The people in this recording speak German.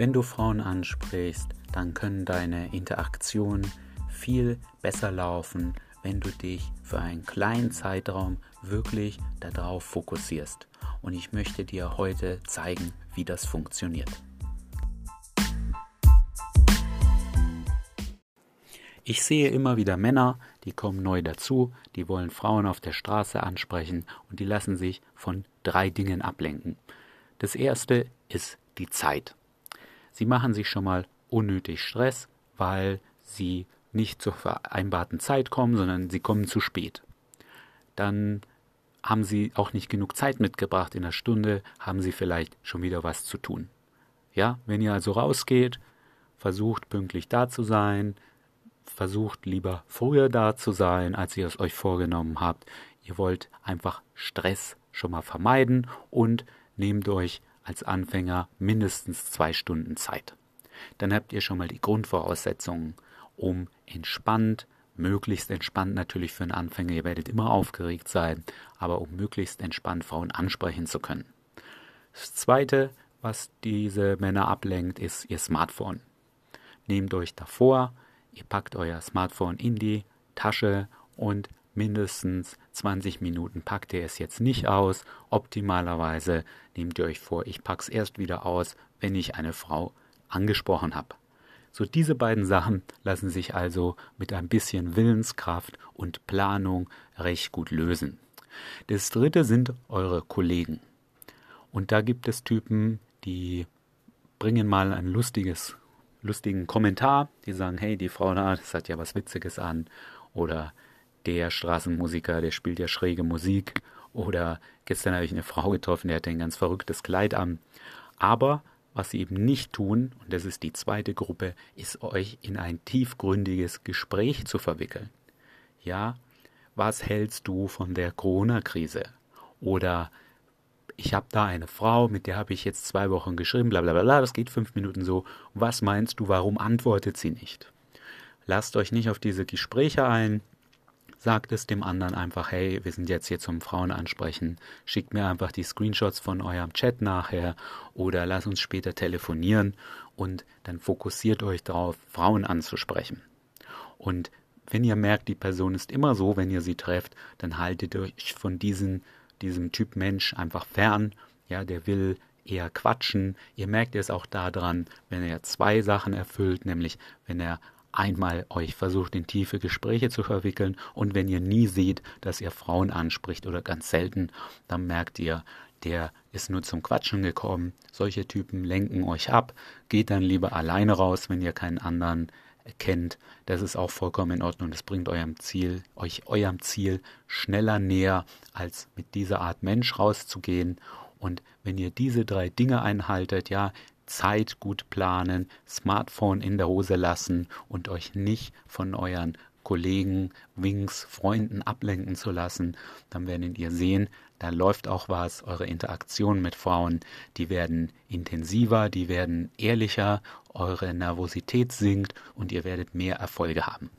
Wenn du Frauen ansprichst, dann können deine Interaktionen viel besser laufen, wenn du dich für einen kleinen Zeitraum wirklich darauf fokussierst. Und ich möchte dir heute zeigen, wie das funktioniert. Ich sehe immer wieder Männer, die kommen neu dazu, die wollen Frauen auf der Straße ansprechen und die lassen sich von drei Dingen ablenken. Das erste ist die Zeit. Sie machen sich schon mal unnötig Stress, weil sie nicht zur vereinbarten Zeit kommen, sondern sie kommen zu spät. Dann haben sie auch nicht genug Zeit mitgebracht. In einer Stunde haben sie vielleicht schon wieder was zu tun. Ja, wenn ihr also rausgeht, versucht pünktlich da zu sein, versucht lieber früher da zu sein, als ihr es euch vorgenommen habt. Ihr wollt einfach Stress schon mal vermeiden und nehmt euch als Anfänger mindestens zwei Stunden Zeit. Dann habt ihr schon mal die Grundvoraussetzungen, um entspannt, möglichst entspannt natürlich für einen Anfänger, ihr werdet immer aufgeregt sein, aber um möglichst entspannt Frauen ansprechen zu können. Das Zweite, was diese Männer ablenkt, ist ihr Smartphone. Nehmt euch davor, ihr packt euer Smartphone in die Tasche und mindestens 20 Minuten packt ihr es jetzt nicht aus. Optimalerweise nehmt ihr euch vor, ich packe es erst wieder aus, wenn ich eine Frau angesprochen habe. So diese beiden Sachen lassen sich also mit ein bisschen Willenskraft und Planung recht gut lösen. Das dritte sind eure Kollegen. Und da gibt es Typen, die bringen mal ein lustiges, lustigen Kommentar, die sagen, hey, die Frau da, das hat ja was Witziges an. Oder der Straßenmusiker, der spielt ja schräge Musik. Oder gestern habe ich eine Frau getroffen, die hatte ein ganz verrücktes Kleid an. Aber was sie eben nicht tun, und das ist die zweite Gruppe, ist euch in ein tiefgründiges Gespräch zu verwickeln. Ja, was hältst du von der Corona-Krise? Oder ich habe da eine Frau, mit der habe ich jetzt zwei Wochen geschrieben, bla bla bla, das geht fünf Minuten so. Was meinst du, warum antwortet sie nicht? Lasst euch nicht auf diese Gespräche ein, sagt es dem anderen einfach, hey, wir sind jetzt hier zum Frauen ansprechen, schickt mir einfach die Screenshots von eurem Chat nachher oder lasst uns später telefonieren und dann fokussiert euch darauf, Frauen anzusprechen. Und wenn ihr merkt, die Person ist immer so, wenn ihr sie trefft, dann haltet euch von diesen, diesem Typ Mensch einfach fern. Ja, der will eher quatschen. Ihr merkt es auch daran, wenn er zwei Sachen erfüllt, nämlich wenn er einmal euch versucht, in tiefe Gespräche zu verwickeln und wenn ihr nie seht, dass ihr Frauen anspricht oder ganz selten, dann merkt ihr, der ist nur zum Quatschen gekommen. Solche Typen lenken euch ab. Geht dann lieber alleine raus, wenn ihr keinen anderen kennt. Das ist auch vollkommen in Ordnung. Das bringt eurem Ziel, euch eurem Ziel schneller näher, als mit dieser Art Mensch rauszugehen. Und wenn ihr diese drei Dinge einhaltet, ja, Zeit gut planen, Smartphone in der Hose lassen und euch nicht von euren Kollegen, Wings, Freunden ablenken zu lassen, dann werdet ihr sehen, da läuft auch was. Eure Interaktionen mit Frauen, die werden intensiver, die werden ehrlicher, eure Nervosität sinkt und ihr werdet mehr Erfolge haben.